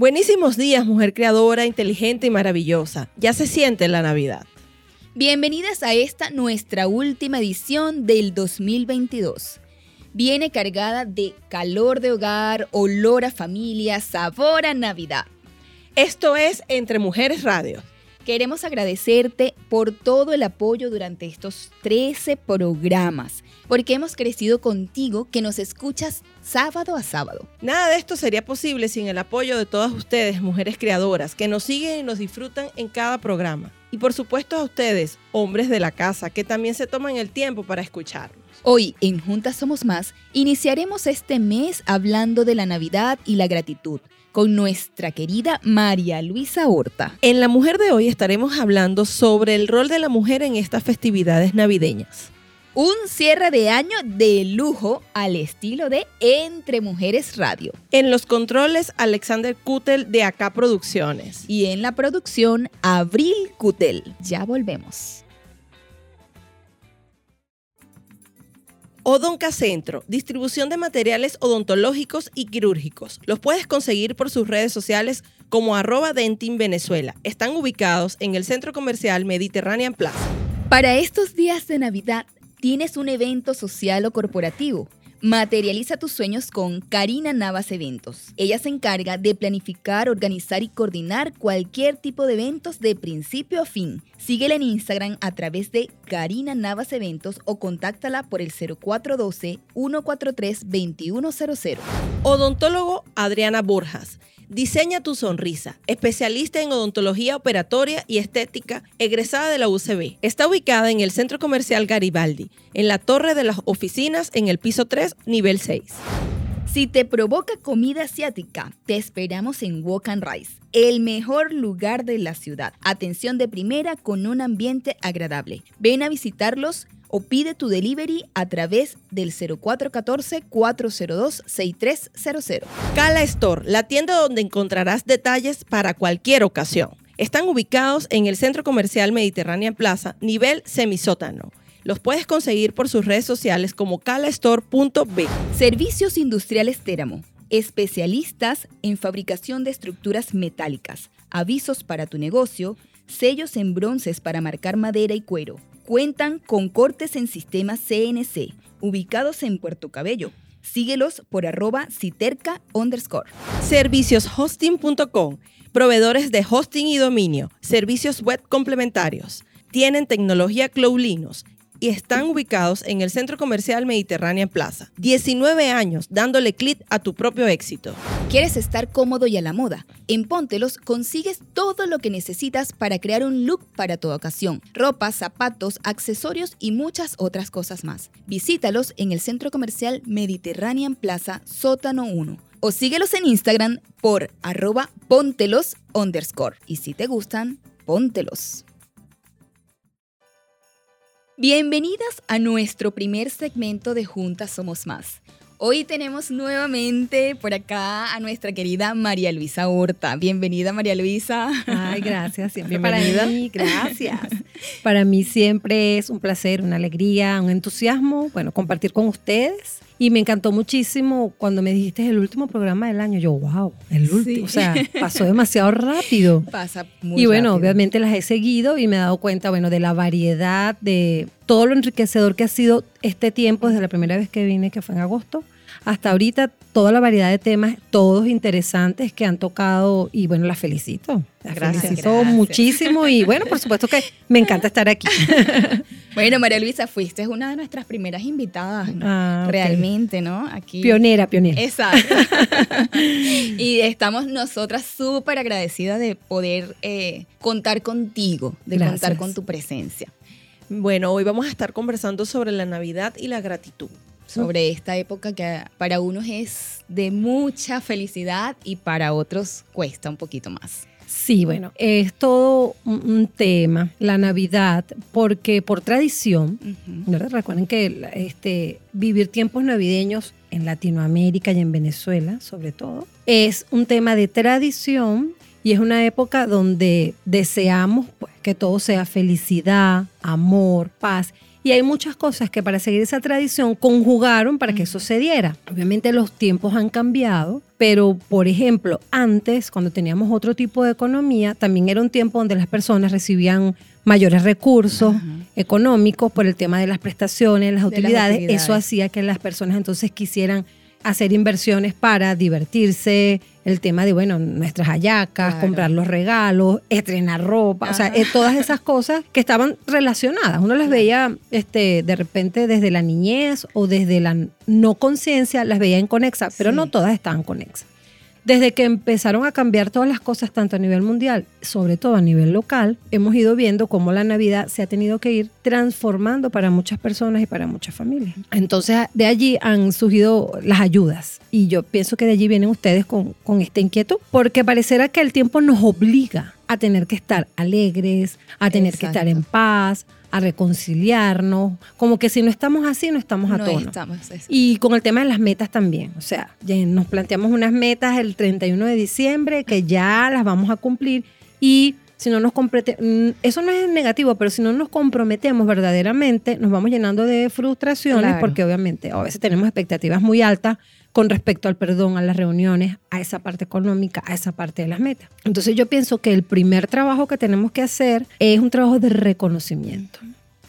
Buenísimos días, mujer creadora, inteligente y maravillosa. Ya se siente la Navidad. Bienvenidas a esta nuestra última edición del 2022. Viene cargada de calor de hogar, olor a familia, sabor a Navidad. Esto es Entre Mujeres Radio. Queremos agradecerte por todo el apoyo durante estos 13 programas, porque hemos crecido contigo que nos escuchas sábado a sábado. Nada de esto sería posible sin el apoyo de todas ustedes, mujeres creadoras, que nos siguen y nos disfrutan en cada programa. Y por supuesto a ustedes, hombres de la casa, que también se toman el tiempo para escucharnos. Hoy en Juntas Somos Más iniciaremos este mes hablando de la Navidad y la gratitud con nuestra querida María Luisa Horta. En La Mujer de hoy estaremos hablando sobre el rol de la mujer en estas festividades navideñas. Un cierre de año de lujo al estilo de Entre Mujeres Radio. En los controles, Alexander Kutel de Acá Producciones. Y en la producción, Abril Kutel. Ya volvemos. Odonca Centro, distribución de materiales odontológicos y quirúrgicos. Los puedes conseguir por sus redes sociales como arroba Dentin Venezuela. Están ubicados en el centro comercial Mediterranean Plaza. Para estos días de Navidad, ¿tienes un evento social o corporativo? Materializa tus sueños con Karina Navas Eventos. Ella se encarga de planificar, organizar y coordinar cualquier tipo de eventos de principio a fin. Síguela en Instagram a través de Karina Navas Eventos o contáctala por el 0412-143-2100. Odontólogo Adriana Borjas Diseña tu sonrisa, especialista en odontología operatoria y estética, egresada de la UCB. Está ubicada en el Centro Comercial Garibaldi, en la torre de las oficinas en el piso 3, nivel 6. Si te provoca comida asiática, te esperamos en Walk and Rice, el mejor lugar de la ciudad. Atención de primera con un ambiente agradable. Ven a visitarlos o pide tu delivery a través del 0414-402-6300. Cala Store, la tienda donde encontrarás detalles para cualquier ocasión. Están ubicados en el Centro Comercial Mediterránea Plaza, nivel semisótano. Los puedes conseguir por sus redes sociales como calastore.b. Servicios Industriales Téramo. Especialistas en fabricación de estructuras metálicas, avisos para tu negocio, sellos en bronces para marcar madera y cuero Cuentan con cortes en sistema CNC, ubicados en Puerto Cabello. Síguelos por arroba citerca underscore. Servicioshosting.com, proveedores de hosting y dominio, servicios web complementarios. Tienen tecnología Cloulinos y están ubicados en el Centro Comercial Mediterránea Plaza. 19 años dándole clic a tu propio éxito. ¿Quieres estar cómodo y a la moda? En Póntelos consigues todo lo que necesitas para crear un look para tu ocasión. Ropa, zapatos, accesorios y muchas otras cosas más. Visítalos en el Centro Comercial Mediterranean Plaza, Sótano 1 o síguelos en Instagram por arroba póntelos underscore. Y si te gustan, póntelos. Bienvenidas a nuestro primer segmento de Juntas Somos Más. Hoy tenemos nuevamente por acá a nuestra querida María Luisa Horta. Bienvenida María Luisa. Ay, gracias, siempre para mí, gracias. para mí siempre es un placer, una alegría, un entusiasmo, bueno, compartir con ustedes y me encantó muchísimo cuando me dijiste el último programa del año. Yo, wow, el último. O sea, pasó demasiado rápido. Pasa muy Y bueno, obviamente las he seguido y me he dado cuenta, bueno, de la variedad, de todo lo enriquecedor que ha sido este tiempo desde la primera vez que vine, que fue en agosto, hasta ahorita toda la variedad de temas, todos interesantes que han tocado y bueno, las felicito. Las gracias. Felicito muchísimo y bueno, por supuesto que me encanta estar aquí. bueno, María Luisa, fuiste una de nuestras primeras invitadas, ah, realmente, ¿no? Aquí. Pionera, pionera. Exacto. y estamos nosotras súper agradecidas de poder eh, contar contigo, de contar con tu presencia. Bueno, hoy vamos a estar conversando sobre la Navidad y la gratitud. Sobre esta época que para unos es de mucha felicidad y para otros cuesta un poquito más. Sí, bueno, es todo un tema, la Navidad, porque por tradición, recuerden que este, vivir tiempos navideños en Latinoamérica y en Venezuela, sobre todo, es un tema de tradición y es una época donde deseamos pues, que todo sea felicidad, amor, paz y hay muchas cosas que para seguir esa tradición conjugaron para que eso se diera. Obviamente los tiempos han cambiado, pero por ejemplo, antes, cuando teníamos otro tipo de economía, también era un tiempo donde las personas recibían mayores recursos económicos por el tema de las prestaciones, las utilidades. Eso hacía que las personas entonces quisieran hacer inversiones para divertirse, el tema de, bueno, nuestras hallacas, comprar los regalos, estrenar ropa, o sea, eh, todas esas cosas que estaban relacionadas. Uno las veía este, de repente desde la niñez o desde la no conciencia, las veía en conexa, pero no todas estaban conexas. Desde que empezaron a cambiar todas las cosas, tanto a nivel mundial, sobre todo a nivel local, hemos ido viendo cómo la Navidad se ha tenido que ir transformando para muchas personas y para muchas familias. Entonces, de allí han surgido las ayudas. Y yo pienso que de allí vienen ustedes con, con esta inquietud, porque parecerá que el tiempo nos obliga a tener que estar alegres, a tener que estar en paz, a reconciliarnos, como que si no estamos así, no estamos a no Estamos, y con el tema de las metas también, o sea, nos planteamos unas metas el 31 de diciembre que ya las vamos a cumplir y si no nos mm, eso no es negativo, pero si no nos comprometemos verdaderamente, nos vamos llenando de frustraciones porque obviamente a veces tenemos expectativas muy altas con respecto al perdón, a las reuniones, a esa parte económica, a esa parte de las metas. Entonces yo pienso que el primer trabajo que tenemos que hacer es un trabajo de reconocimiento.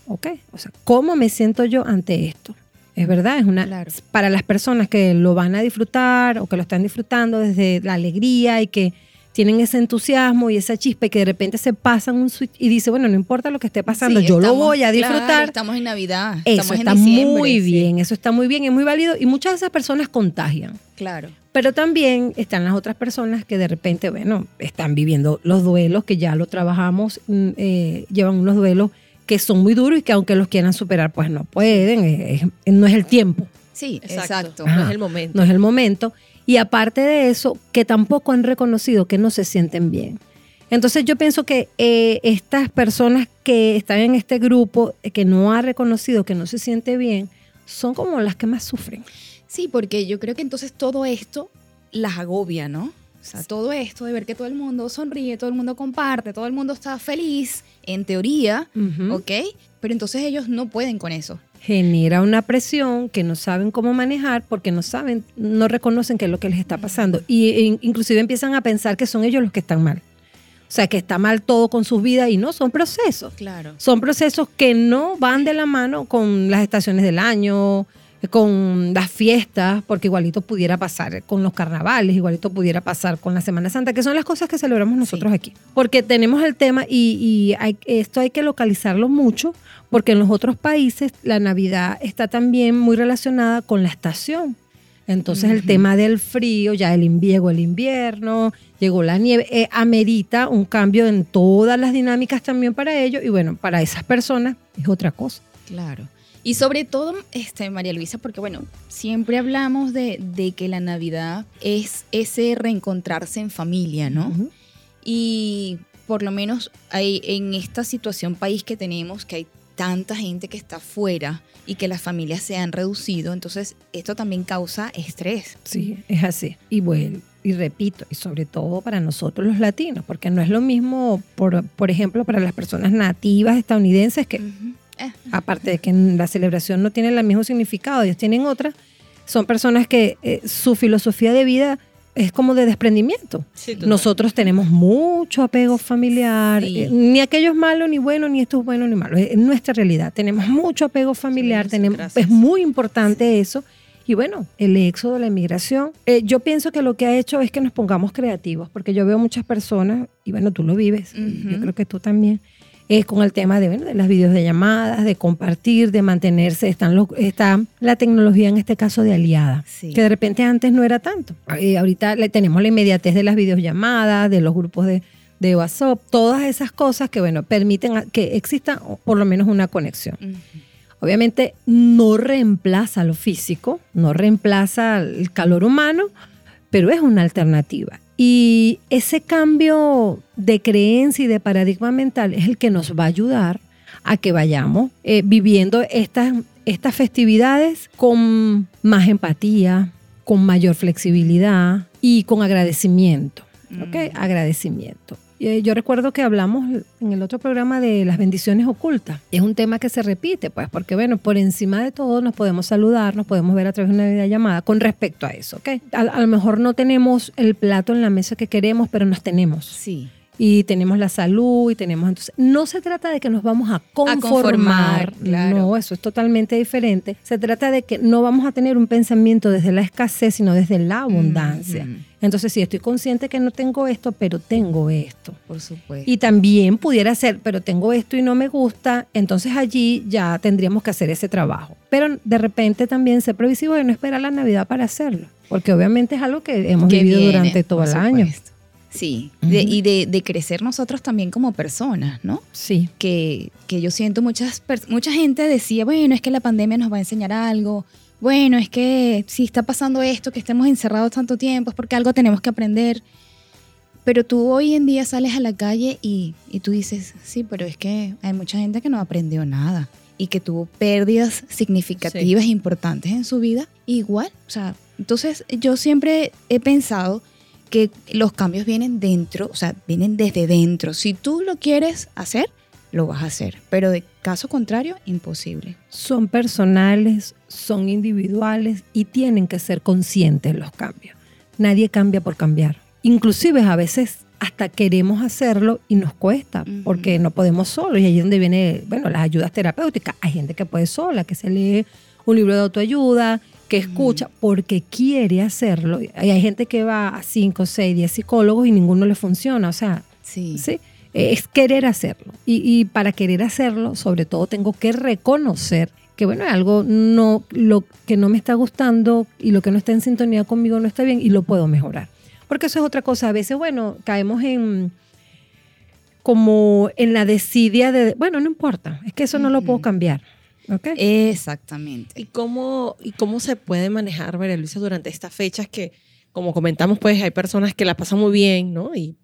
¿Ok? O sea, ¿cómo me siento yo ante esto? Es verdad, es una para las personas que lo van a disfrutar o que lo están disfrutando desde la alegría y que tienen ese entusiasmo y esa chispa y que de repente se pasan un switch y dice, bueno, no importa lo que esté pasando, yo lo voy a disfrutar. estamos en Navidad. Eso está muy bien, eso está muy bien, es muy válido y muchas de esas personas contagian. Claro. Pero también están las otras personas que de repente, bueno, están viviendo los duelos, que ya lo trabajamos, mm, eh, llevan unos duelos que son muy duros y que aunque los quieran superar, pues no pueden, no es el tiempo. Sí, exacto. no es el momento. No es el momento. Y aparte de eso, que tampoco han reconocido que no se sienten bien. Entonces yo pienso que eh, estas personas que están en este grupo, eh, que no ha reconocido que no se siente bien, son como las que más sufren. Sí, porque yo creo que entonces todo esto las agobia, ¿no? O sea, todo esto de ver que todo el mundo sonríe, todo el mundo comparte, todo el mundo está feliz, en teoría, ¿ok? Pero entonces ellos no pueden con eso genera una presión que no saben cómo manejar porque no saben, no reconocen qué es lo que les está pasando. Y e, inclusive empiezan a pensar que son ellos los que están mal. O sea, que está mal todo con sus vidas y no, son procesos. Claro. Son procesos que no van de la mano con las estaciones del año, con las fiestas, porque igualito pudiera pasar con los carnavales, igualito pudiera pasar con la Semana Santa, que son las cosas que celebramos nosotros aquí. Porque tenemos el tema y, esto hay que localizarlo mucho, porque en los otros países la Navidad está también muy relacionada con la estación. Entonces el tema del frío, ya el llegó el invierno, llegó la nieve, eh, amerita un cambio en todas las dinámicas también para ellos y bueno, para esas personas es otra cosa. Claro. Y sobre todo, este, María Luisa, porque bueno, siempre hablamos de, que la Navidad es ese reencontrarse en familia, ¿no? Y por lo menos hay, en esta situación país que tenemos, que hay tanta gente que está fuera y que las familias se han reducido, entonces esto también causa estrés. Sí, es así. Y bueno, y repito, y sobre todo para nosotros los latinos, porque no es lo mismo, por, por ejemplo, para las personas nativas estadounidenses que... Aparte de que la celebración no tiene el mismo significado, ellos tienen otra. Son personas que eh, su filosofía de vida es como de desprendimiento. Nosotros tenemos mucho apego familiar, eh, ni aquello es malo ni bueno, ni esto es bueno ni malo, es nuestra realidad. Tenemos mucho apego familiar, tenemos, es muy importante eso. Y bueno, el éxodo, la inmigración, yo pienso que lo que ha hecho es que nos pongamos creativos, porque yo veo muchas personas, y bueno, tú lo vives, yo creo que tú también, es con el tema de, bueno, de las videos de llamadas, de compartir, de mantenerse. Están los, está la tecnología en este caso de aliada, que de repente antes no era tanto. Y ahorita le, tenemos la inmediatez de las videollamadas, de los grupos de, de WhatsApp, todas esas cosas que, bueno, permiten que exista por lo menos una conexión. Obviamente no reemplaza lo físico, no reemplaza el calor humano, pero es una alternativa. Y ese cambio de creencia y de paradigma mental es el que nos va a ayudar a que vayamos eh, viviendo estas, estas festividades con más empatía, con mayor flexibilidad y con agradecimiento. ¿Ok? Mm. Agradecimiento. Eh, yo recuerdo que hablamos en el otro programa de las bendiciones ocultas. Es un tema que se repite, pues, porque bueno, por encima de todo nos podemos saludar, nos podemos ver a través de una videollamada con respecto a eso, ¿ok? A, a lo mejor no tenemos el plato en la mesa que queremos, pero nos tenemos. Sí y tenemos la salud y tenemos entonces no se trata de que nos vamos a conformar, no eso es totalmente diferente se trata de que no vamos a tener un pensamiento desde la escasez sino desde la abundancia entonces sí estoy consciente que no tengo esto pero tengo esto. Por supuesto. Y también pudiera ser pero tengo esto y no me gusta entonces allí ya tendríamos que hacer ese trabajo. Pero de repente también ser previsivo y no esperar la navidad para hacerlo porque obviamente es algo que hemos vivido durante todo el año. Sí, y de, crecer nosotros también como personas, ¿no? Sí. Que, yo siento muchas, mucha gente decía, bueno, es que la pandemia nos va a enseñar algo, bueno, es que si está pasando esto, que estemos encerrados tanto tiempo, es porque algo tenemos que aprender. Pero tú hoy en día sales a la calle y, y tú dices, sí, pero es que hay mucha gente que no aprendió nada y que tuvo pérdidas significativas e importantes en su vida, igual. O sea, entonces yo siempre he pensado que los cambios vienen dentro, o sea, vienen desde dentro. Si tú lo quieres hacer, lo vas a hacer, pero de caso contrario, imposible. Son personales, son individuales y tienen que ser conscientes los cambios. Nadie cambia por cambiar. Inclusive a veces hasta queremos hacerlo y nos cuesta porque no podemos solo y ahí es donde viene, bueno, las ayudas terapéuticas. Hay gente que puede sola, que se lee un libro de autoayuda, que escucha porque quiere hacerlo. Y hay gente que va a 5, 6, 10 psicólogos y ninguno le funciona. O sea, sí. es querer hacerlo. Y, para querer hacerlo, sobre todo, tengo que reconocer que, bueno, algo no, lo que no me está gustando y lo que no está en sintonía conmigo no está bien y lo puedo mejorar. Porque eso es otra cosa. A veces, bueno, caemos en como en la desidia de, bueno, no importa, es que eso no lo puedo cambiar. Exactamente. ¿Y cómo, ¿Y cómo se puede manejar, María Luisa, durante estas fechas que, como comentamos, pues hay personas que la pasan muy bien, ¿no? Y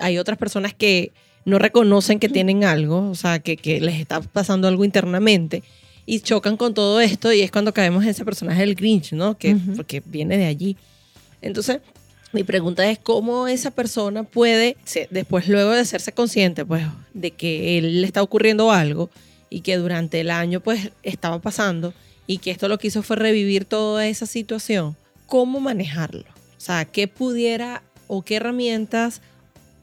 hay otras personas que no reconocen que tienen algo, o sea, que, que les está pasando algo internamente y chocan con todo esto y es cuando caemos en ese personaje del Grinch, ¿no? Que, Porque viene de allí. Entonces, mi pregunta es cómo esa persona puede, después luego de hacerse consciente, pues, de que él le está ocurriendo algo, y que durante el año pues estaba pasando y que esto lo que hizo fue revivir toda esa situación, ¿cómo manejarlo? O sea, ¿qué pudiera o qué herramientas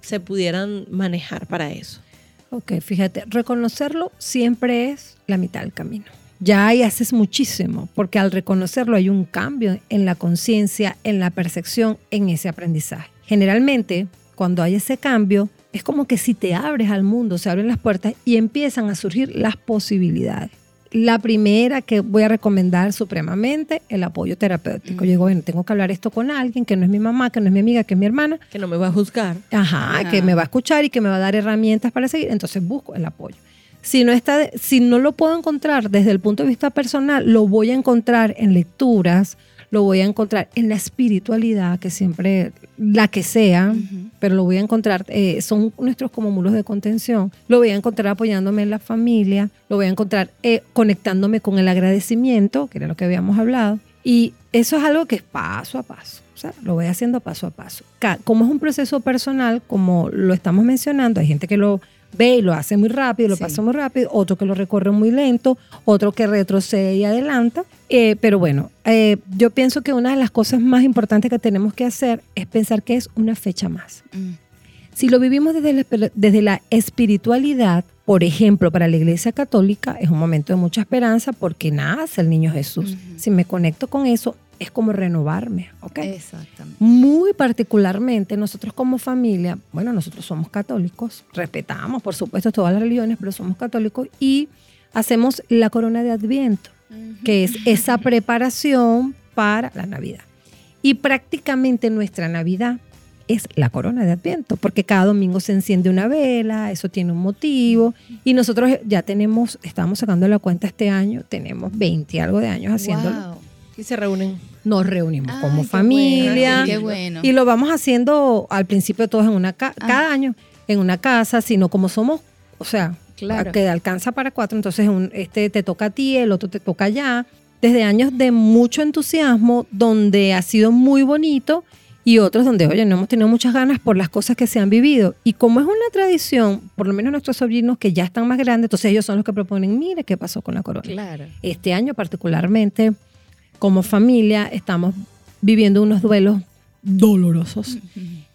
se pudieran manejar para eso? Ok, fíjate, reconocerlo siempre es la mitad del camino. Ya ahí haces muchísimo, porque al reconocerlo hay un cambio en la conciencia, en la percepción, en ese aprendizaje. Generalmente, cuando hay ese cambio, es como que si te abres al mundo, se abren las puertas y empiezan a surgir las posibilidades. La primera que voy a recomendar supremamente, el apoyo terapéutico. Yo digo, bueno, tengo que hablar esto con alguien que no es mi mamá, que no es mi amiga, que es mi hermana. Que no me va a juzgar. Ajá, que me va a escuchar y que me va a dar herramientas para seguir. Entonces busco el apoyo. Si no, está, si no lo puedo encontrar desde el punto de vista personal, lo voy a encontrar en lecturas, lo voy a encontrar en la espiritualidad, que siempre, la que sea, pero lo voy a encontrar, eh, son nuestros como muros de contención, lo voy a encontrar apoyándome en la familia, lo voy a encontrar eh, conectándome con el agradecimiento, que era lo que habíamos hablado, y eso es algo que es paso a paso. O sea, lo voy haciendo paso a paso. Como es un proceso personal, como lo estamos mencionando, hay gente que lo ve y lo hace muy rápido, lo pasa muy rápido, otro que lo recorre muy lento, otro que retrocede y adelanta. Eh, pero bueno, eh, yo pienso que una de las cosas más importantes que tenemos que hacer es pensar que es una fecha más. Mm. Si lo vivimos desde la, desde la espiritualidad, por ejemplo, para la Iglesia Católica es un momento de mucha esperanza porque nace el niño Jesús. Si me conecto con eso, es como renovarme, ¿ok? Exactamente. Muy particularmente nosotros como familia, bueno, nosotros somos católicos, respetamos por supuesto todas las religiones, pero somos católicos y hacemos la corona de Adviento, que es esa preparación para la Navidad. Y prácticamente nuestra Navidad es la corona de Adviento, porque cada domingo se enciende una vela, eso tiene un motivo, y nosotros ya tenemos, estamos sacando la cuenta este año, tenemos 20 algo de años haciéndolo. Y se reúnen. Nos reunimos como familia. qué bueno. Y lo vamos haciendo al principio todos en una casa, Ah. cada año en una casa, sino como somos, o sea, Claro. que alcanza para cuatro, entonces un- este te toca a ti, el otro te toca allá. Desde años de mucho entusiasmo, donde ha sido muy bonito y otros donde, oye, no hemos tenido muchas ganas por las cosas que se han vivido. Y como es una tradición, por lo menos nuestros sobrinos que ya están más grandes, entonces ellos son los que proponen, mire qué pasó con la corona. Claro. Este año particularmente, como familia, estamos viviendo unos duelos dolorosos.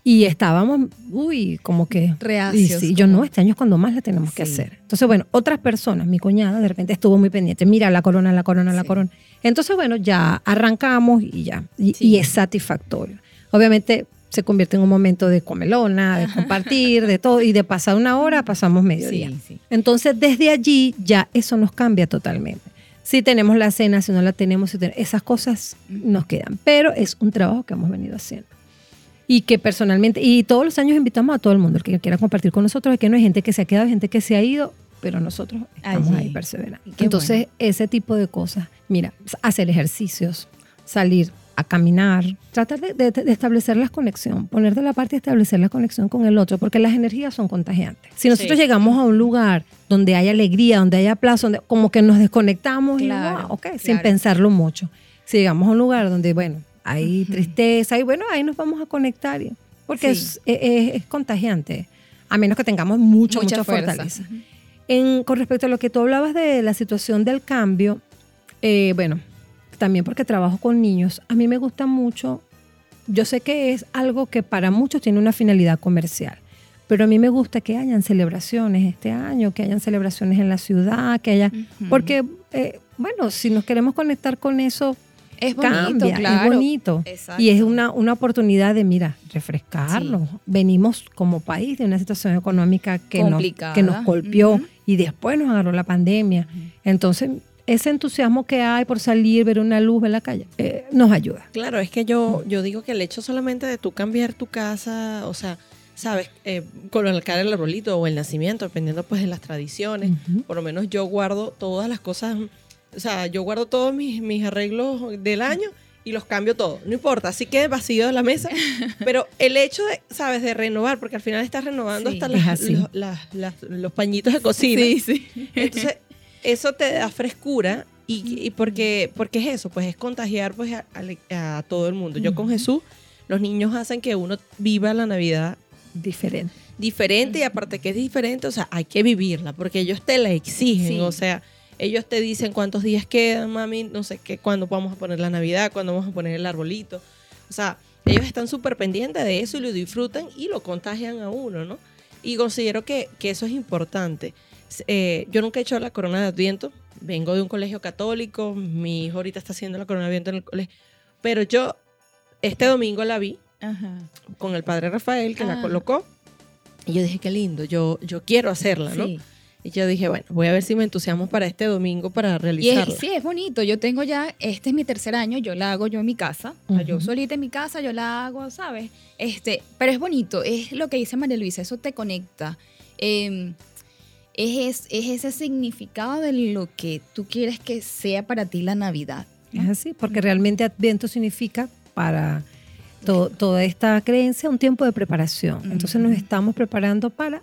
Y estábamos, uy, como que... Y Reacios. sí, yo no, este año es cuando más le tenemos que hacer. Entonces, bueno, otras personas, mi cuñada de repente estuvo muy pendiente, mira la corona, la corona, la corona. Entonces, bueno, ya arrancamos y ya, y, y es satisfactorio. Obviamente se convierte en un momento de comelona, de compartir, de todo, y de pasar una hora pasamos mediodía. Sí, sí. Entonces, desde allí ya eso nos cambia totalmente. Si tenemos la cena, si no la tenemos, si esas cosas nos quedan. Pero es un trabajo que hemos venido haciendo. Y que personalmente, y todos los años invitamos a todo el mundo, el que quiera compartir con nosotros, que no hay gente que se ha quedado, gente que se ha ido, pero nosotros estamos Allí. ahí perseverando. Entonces, bueno. ese tipo de cosas, mira, hacer ejercicios, salir a caminar, tratar de, de- de establecer la conexión, poner de la parte y establecer la conexión con el otro, porque las energías son contagiantes. Si nosotros Sí. llegamos a un lugar donde hay alegría, donde hay aplauso, donde como que nos desconectamos Claro, y wow, sin pensarlo mucho. Si llegamos a un lugar donde, bueno, hay tristeza y bueno, ahí nos vamos a conectar, porque Sí. es, es- es contagiante, a menos que tengamos mucho, mucha, Mucha fortaleza. En, con respecto a lo que tú hablabas de la situación del cambio, eh, bueno, también porque trabajo con niños, a mí me gusta mucho, yo sé que es algo que para muchos tiene una finalidad comercial, pero a mí me gusta que hayan celebraciones este año, que hayan celebraciones en la ciudad, que haya, porque, eh, bueno, si nos queremos conectar con eso, Es bonito, cambia, claro. es bonito. Exacto. Y es una, una oportunidad de, mira, refrescarnos. Venimos como país de una situación económica que, nos, que nos golpeó y después nos agarró la pandemia. Entonces, ese entusiasmo que hay por salir, ver una luz en la calle, eh, nos ayuda. Claro, es que yo, yo digo que el hecho solamente de tú cambiar tu casa, o sea, sabes, eh, colocar el arbolito o el nacimiento, dependiendo pues de las tradiciones, por lo menos yo guardo todas las cosas, o sea, yo guardo todos mis, mis arreglos del año y los cambio todos, no importa, así quede vacío de la mesa, pero el hecho de, sabes, de renovar, porque al final estás renovando Sí, hasta las- los, las- las- los pañitos de cocina. Sí, sí. Entonces, eso te da frescura y, y porque, porque es eso, pues es contagiar pues a, a- a todo el mundo. Yo con Jesús, los niños hacen que uno viva la Navidad Diferente. diferente y aparte que es diferente, o sea, hay que vivirla porque ellos te la exigen, Sí. o sea, ellos te dicen cuántos días quedan, mami, no sé qué, cuándo vamos a poner la Navidad, cuándo vamos a poner el arbolito. O sea, ellos están súper pendientes de eso y lo disfrutan y lo contagian a uno, ¿no? Y considero que, que eso es importante. Eh, yo nunca he hecho la corona de Adviento, vengo de un colegio católico, mi hijo ahorita está haciendo la corona de Adviento en el colegio, pero yo este domingo la vi Ajá. con el padre Rafael que la Ah. colocó. Y yo dije, qué lindo, yo, yo quiero hacerla, ¿no? Sí. Y yo dije, bueno, voy a ver si me entusiasmo para este domingo para Y realizarla. es, sí, es bonito. Yo tengo ya, este es mi tercer año, yo la hago yo en mi casa. O sea, Yo solita en mi casa, yo la hago, ¿sabes? Este, pero es bonito, es lo que dice María Luisa, eso te conecta. Eh, es, es, es ese significado de lo que tú quieres que sea para ti la Navidad. Es así, porque realmente Adviento significa para to- toda esta creencia un tiempo de preparación. Entonces nos estamos preparando para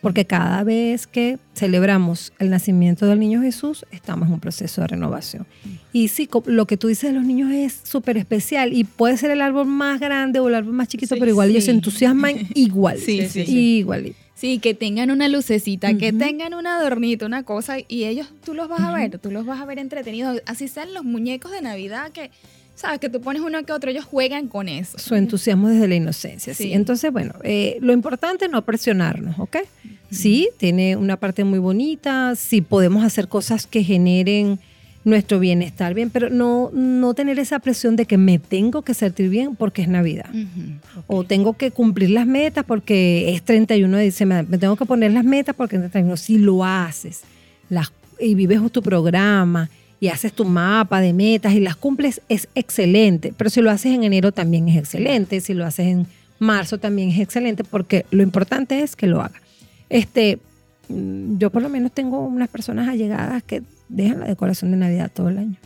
Porque cada vez que celebramos el nacimiento del niño Jesús, estamos en un proceso de renovación. Y sí, lo que tú dices de los niños es súper especial y puede ser el árbol más grande o el árbol más chiquito, Sí, pero igual ellos sí. se entusiasman igual. Sí, sí, sí. Igual. Sí, que tengan una lucecita, que tengan un adornito, una cosa, y ellos tú los vas a ver, tú los vas a ver entretenidos. Así sean los muñecos de Navidad que, sabes, que tú pones uno que otro, ellos juegan con eso. Su entusiasmo desde la inocencia. Sí. Sí. Entonces, bueno, eh, lo importante es no presionarnos, ¿ok? Sí, tiene una parte muy bonita, sí podemos hacer cosas que generen nuestro bienestar bien, pero no, no tener esa presión de que me tengo que sentir bien porque es Navidad. O tengo que cumplir las metas porque es 31 de diciembre. Me tengo que poner las metas porque es 31. Si lo haces las, y vives tu programa y haces tu mapa de metas y las cumples, es excelente. Pero si lo haces en enero también es excelente. Si lo haces en marzo también es excelente porque lo importante es que lo hagas. Este, mm, yo por lo menos tengo unas personas allegadas que dejan la decoración de Navidad todo el año.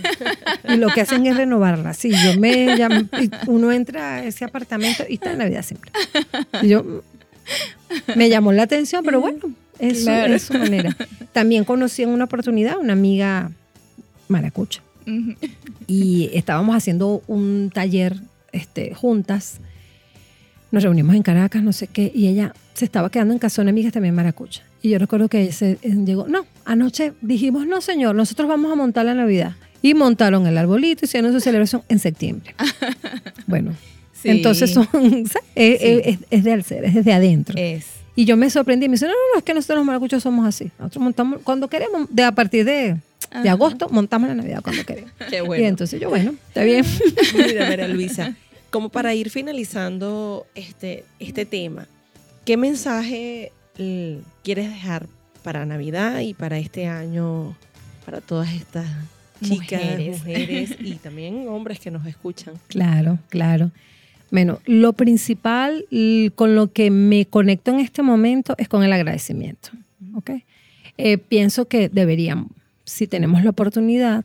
y lo que hacen es renovarla. Sí, yo me uno entra a ese apartamento y está en Navidad siempre. yo me llamó la atención, pero bueno, eso es su manera. También conocí en una oportunidad una amiga maracucha. Y estábamos haciendo un taller este, juntas. Nos reunimos en Caracas, no sé qué, y ella se estaba quedando en casa de una amiga también maracucha. Y yo recuerdo que ella se eh, llegó, no, anoche dijimos, no señor, nosotros vamos a montar la Navidad. Y montaron el arbolito y hicieron su celebración en septiembre. bueno, entonces son, es, es, de al ser, es desde adentro. Es. Y yo me sorprendí, me dice, no, no, no, es que nosotros los maracuchos somos así. Nosotros montamos, cuando queremos, de a partir de, de agosto, montamos la Navidad cuando queremos. Qué bueno. Y entonces yo, bueno, está bien. Mira, mira, Luisa, como para ir finalizando este, este tema, ¿qué mensaje quieres dejar para Navidad y para este año, para todas estas chicas, mujeres y también hombres que nos escuchan? Claro, claro. Bueno, lo principal con lo que me conecto en este momento es con el agradecimiento. ¿okay? Eh, pienso que deberíamos, si tenemos la oportunidad,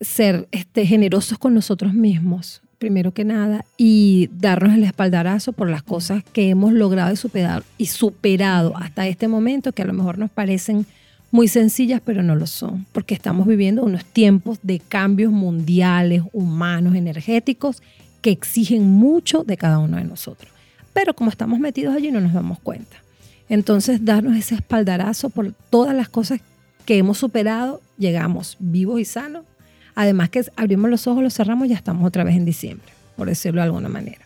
ser este, generosos con nosotros mismos, primero que nada, y darnos el espaldarazo por las cosas que hemos logrado y superado, y superado hasta este momento, que a lo mejor nos parecen muy sencillas, pero no lo son, porque estamos viviendo unos tiempos de cambios mundiales, humanos, energéticos, que exigen mucho de cada uno de nosotros. Pero como estamos metidos allí no nos damos cuenta. Entonces, darnos ese espaldarazo por todas las cosas que hemos superado, llegamos vivos y sanos. Además que abrimos los ojos, los cerramos, ya estamos otra vez en diciembre, por decirlo de alguna manera.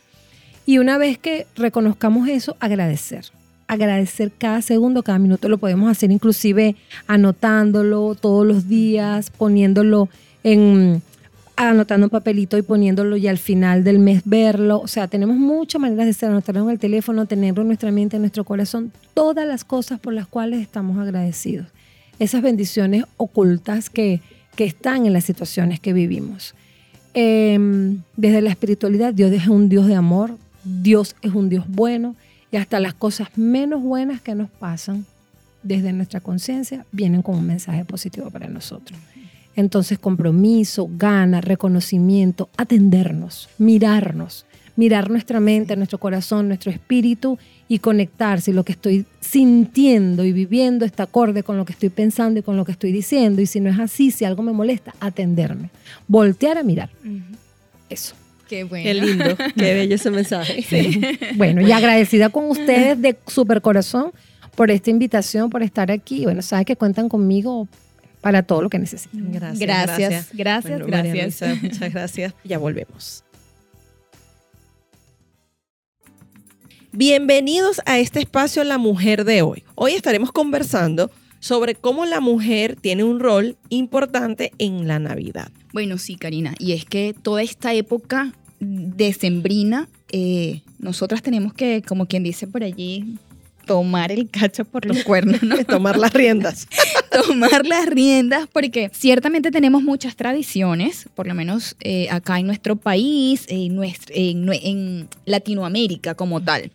Y una vez que reconozcamos eso, agradecer. Agradecer cada segundo, cada minuto. Lo podemos hacer inclusive anotándolo todos los días, poniéndolo en anotando un papelito y poniéndolo y al final del mes verlo. O sea, tenemos muchas maneras de hacer, anotarlo en el teléfono, tenerlo en nuestra mente, en nuestro corazón, todas las cosas por las cuales estamos agradecidos. Esas bendiciones ocultas que, que están en las situaciones que vivimos. Em, desde la espiritualidad, Dios es un Dios de amor, Dios es un Dios bueno y hasta las cosas menos buenas que nos pasan desde nuestra conciencia vienen con un mensaje positivo para nosotros. Entonces compromiso, gana, reconocimiento, atendernos, mirarnos, mirar nuestra mente, nuestro corazón, nuestro espíritu y conectar si lo que estoy sintiendo y viviendo está acorde con lo que estoy pensando y con lo que estoy diciendo. Y si no es así, si algo me molesta, atenderme, voltear a mirar. Eso. Qué bueno. Qué lindo, qué bello ese mensaje. Bueno, y agradecida con ustedes de super corazón por esta invitación, por estar aquí. Bueno, sabes que cuentan conmigo para todo lo que necesiten. Gracias. Gracias, gracias, gracias. muchas gracias. Ya volvemos. Bienvenidos a este espacio La Mujer de hoy. Hoy estaremos conversando sobre cómo la mujer tiene un rol importante en la Navidad. Bueno, sí, Karina, y es que toda esta época decembrina, eh, nosotras tenemos que, como quien dice por allí, tomar el cacho por los cuernos, ¿no? tomar las riendas. tomar las riendas porque ciertamente tenemos muchas tradiciones, por lo menos eh, acá en nuestro país, en, en Latinoamérica como tal.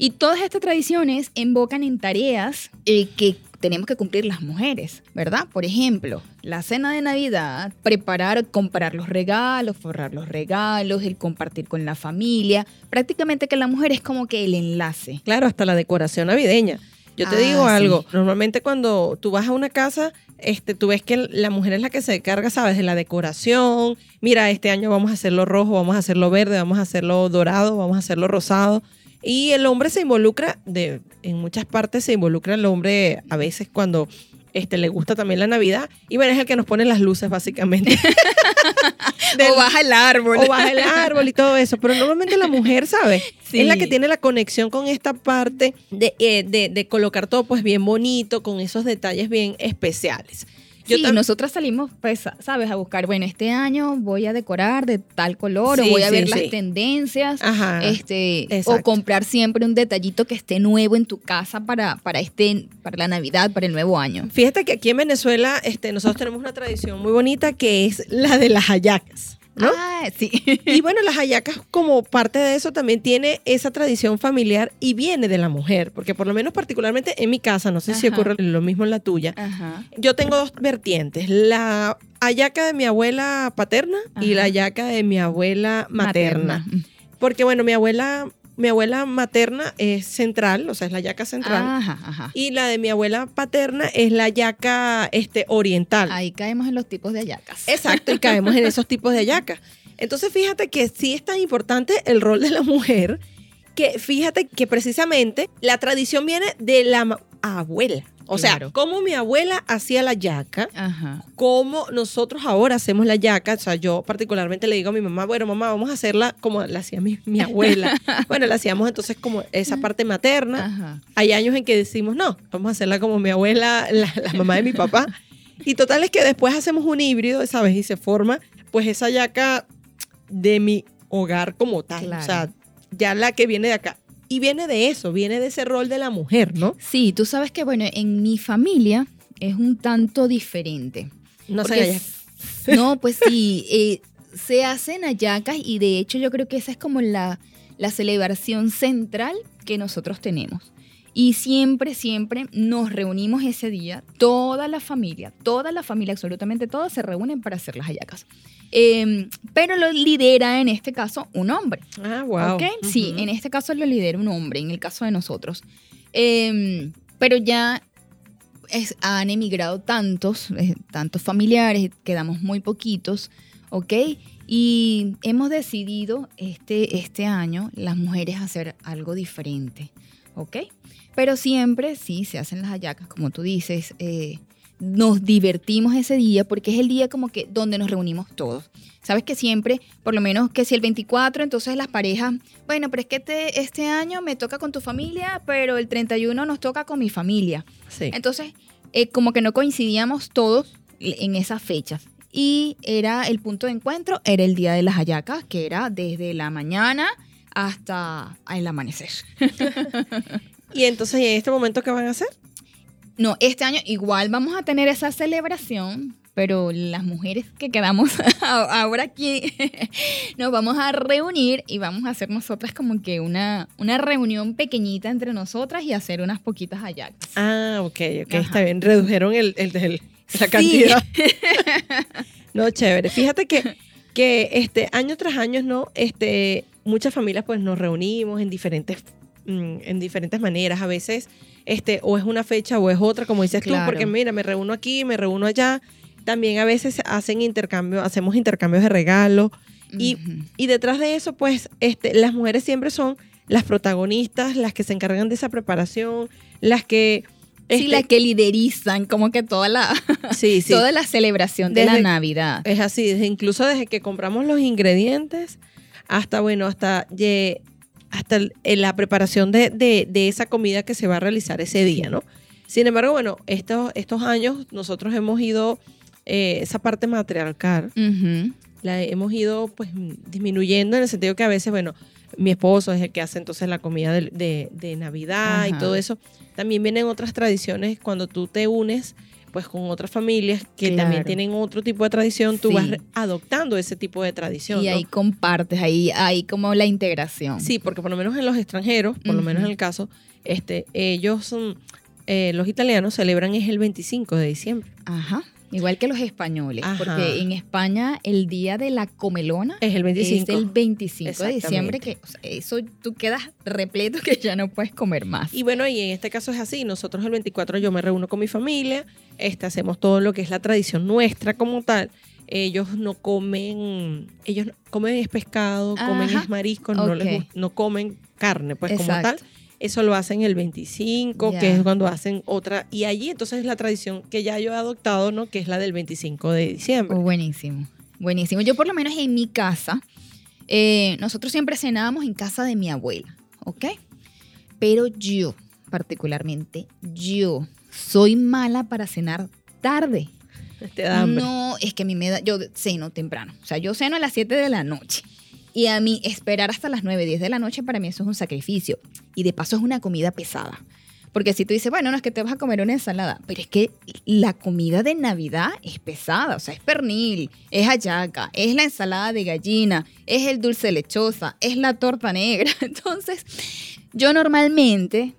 Y todas estas tradiciones invocan en tareas eh, que tenemos que cumplir las mujeres, ¿verdad? Por ejemplo, la cena de Navidad, preparar, comprar los regalos, forrar los regalos, el compartir con la familia. Prácticamente que la mujer es como que el enlace. Claro, hasta la decoración navideña. Yo te digo ah, algo, normalmente cuando tú vas a una casa, este, tú ves que la mujer es la que se carga, ¿sabes? De la decoración. Mira, este año vamos a hacerlo rojo, vamos a hacerlo verde, vamos a hacerlo dorado, vamos a hacerlo rosado. Y el hombre se involucra, de, en muchas partes se involucra el hombre a veces cuando este, le gusta también la Navidad. Y bueno, es el que nos pone las luces, básicamente. o baja el árbol. O baja el árbol y todo eso. Pero normalmente la mujer, ¿sabes? Es la que tiene la conexión con esta parte de, eh, de, de, colocar todo pues bien bonito, con esos detalles bien especiales. Sí, nosotras salimos, pues, sabes, a buscar, bueno, este año voy a decorar de tal color o voy a ver las tendencias, este, o comprar siempre un detallito que esté nuevo en tu casa para, para, este, para la Navidad, para el nuevo año. Fíjate que aquí en Venezuela este, nosotros tenemos una tradición muy bonita que es la de las hallacas. Ah, sí. Y bueno, las hallacas como parte de eso también tiene esa tradición familiar y viene de la mujer, porque por lo menos particularmente en mi casa, no sé si ocurre lo mismo en la tuya, yo tengo dos vertientes, la hallaca de mi abuela paterna y la hallaca de mi abuela materna. Porque bueno, mi abuela mi abuela materna es central, o sea, es la yaca central. Y la de mi abuela paterna es la yaca este, oriental. Ahí caemos en los tipos de ayacas. Exacto, y caemos en esos tipos de ayacas. Entonces, fíjate que sí es tan importante el rol de la mujer que fíjate que precisamente la tradición viene de la abuela. O sea, como mi abuela hacía la yaca, como nosotros ahora hacemos la yaca. O sea, yo particularmente le digo a mi mamá, bueno, mamá, vamos a hacerla como la hacía mi, abuela. bueno, la hacíamos entonces como esa parte materna. Hay años en que decimos, no, vamos a hacerla como mi abuela, la, mamá de mi papá. Y total es que después hacemos un híbrido, ¿sabes? Y se forma, pues, esa yaca de mi hogar como tal. O sea, ya la que viene de acá. Y viene de eso, viene de ese rol de la mujer, ¿no? Sí, tú sabes que, bueno, en mi familia es un tanto diferente. No sé. No, pues sí, eh, se hacen ayacas y de hecho yo creo que esa es como la, la celebración central que nosotros tenemos. Y siempre, siempre nos reunimos ese día, toda la familia, toda la familia, absolutamente todos se reúnen para hacer las hallacas. Em, pero lo lidera en este caso un hombre. Ah, wow. Sí, en este caso lo lidera un hombre, en el caso de nosotros. Em, pero ya han emigrado tantos, eh, tantos familiares, quedamos muy poquitos, ¿ok? Y hemos decidido este, este año las mujeres hacer algo diferente, ¿ok? Pero siempre sí se hacen las hallacas, como tú dices. Eh, nos divertimos ese día porque es el día como que donde nos reunimos todos. Sabes que siempre, por lo menos que si el 24, entonces las parejas, bueno, pero es que este año me toca con tu familia, pero el 31 nos toca con mi familia. Sí. Entonces, eh, como que no coincidíamos todos en esas fechas. Y era el punto de encuentro, era el día de las hallacas, que era desde la mañana hasta el amanecer. Y entonces, en este momento qué van a hacer? No, este año igual vamos a tener esa celebración, pero las mujeres que quedamos ahora aquí nos vamos a reunir y vamos a hacer nosotras como que una, una reunión pequeñita entre nosotras y hacer unas poquitas hallacas. Ah, ok, ok, está bien. Redujeron el, el, la cantidad. no, chévere. Fíjate que, que este, año tras año, ¿no? Este, muchas familias pues nos reunimos en diferentes Mm, en diferentes maneras. A veces, este, o es una fecha o es otra, como dices tú, porque mira, me reúno aquí, me reúno allá. También a veces hacen intercambio, hacemos intercambios de regalos. y, y, detrás de eso, pues, este, las mujeres siempre son las protagonistas, las que se encargan de esa preparación, las que... sí, este las que liderizan como que toda la, sí, toda la celebración de la Navidad. Es así, desde, incluso desde que compramos los ingredientes hasta, bueno, hasta hasta la preparación de, esa comida que se va a realizar ese día, ¿no? Sin embargo, bueno, estos, estos años nosotros hemos ido, eh, esa parte matriarcal, la hemos ido pues disminuyendo en el sentido que a veces, bueno, mi esposo es el que hace entonces la comida de, Navidad y todo eso. También vienen otras tradiciones cuando tú te unes pues con otras familias que también tienen otro tipo de tradición, tú vas adoptando ese tipo de tradición. Y ahí compartes, ahí, ahí como la integración. Sí, porque por lo menos en los extranjeros, por lo menos en el caso, este, ellos son, eh, los italianos celebran es el 25 de diciembre. Ajá. Igual que los españoles, porque en España el día de la comelona es el 25, es el 25 de diciembre, que eso tú quedas repleto que ya no puedes comer más. Y bueno, y en este caso es así, nosotros el 24 yo me reúno con mi familia, este, hacemos todo lo que es la tradición nuestra como tal. Ellos no comen, ellos comen es pescado, comen es marisco, no, no comen carne, pues como tal eso lo hacen el 25, que es cuando hacen otra. Y allí entonces es la tradición que ya yo he adoptado, ¿no? Que es la del 25 de diciembre. Oh, buenísimo, buenísimo. Yo por lo menos en mi casa, eh, nosotros siempre cenábamos en casa de mi abuela, ¿ok? Pero yo, particularmente, yo soy mala para cenar tarde. Te da hambre. No, es que a mí me da, yo ceno temprano. O sea, yo ceno a las 7 de la noche. Y a mí esperar hasta las 9, 10 de la noche para mí eso es un sacrificio. Y de paso es una comida pesada. Porque si tú dices, bueno, no es que te vas a comer una ensalada, pero es que la comida de Navidad es pesada, o sea, es pernil, es hallaca, es la ensalada de gallina, es el dulce lechosa, es la torta negra. Entonces, yo normalmente,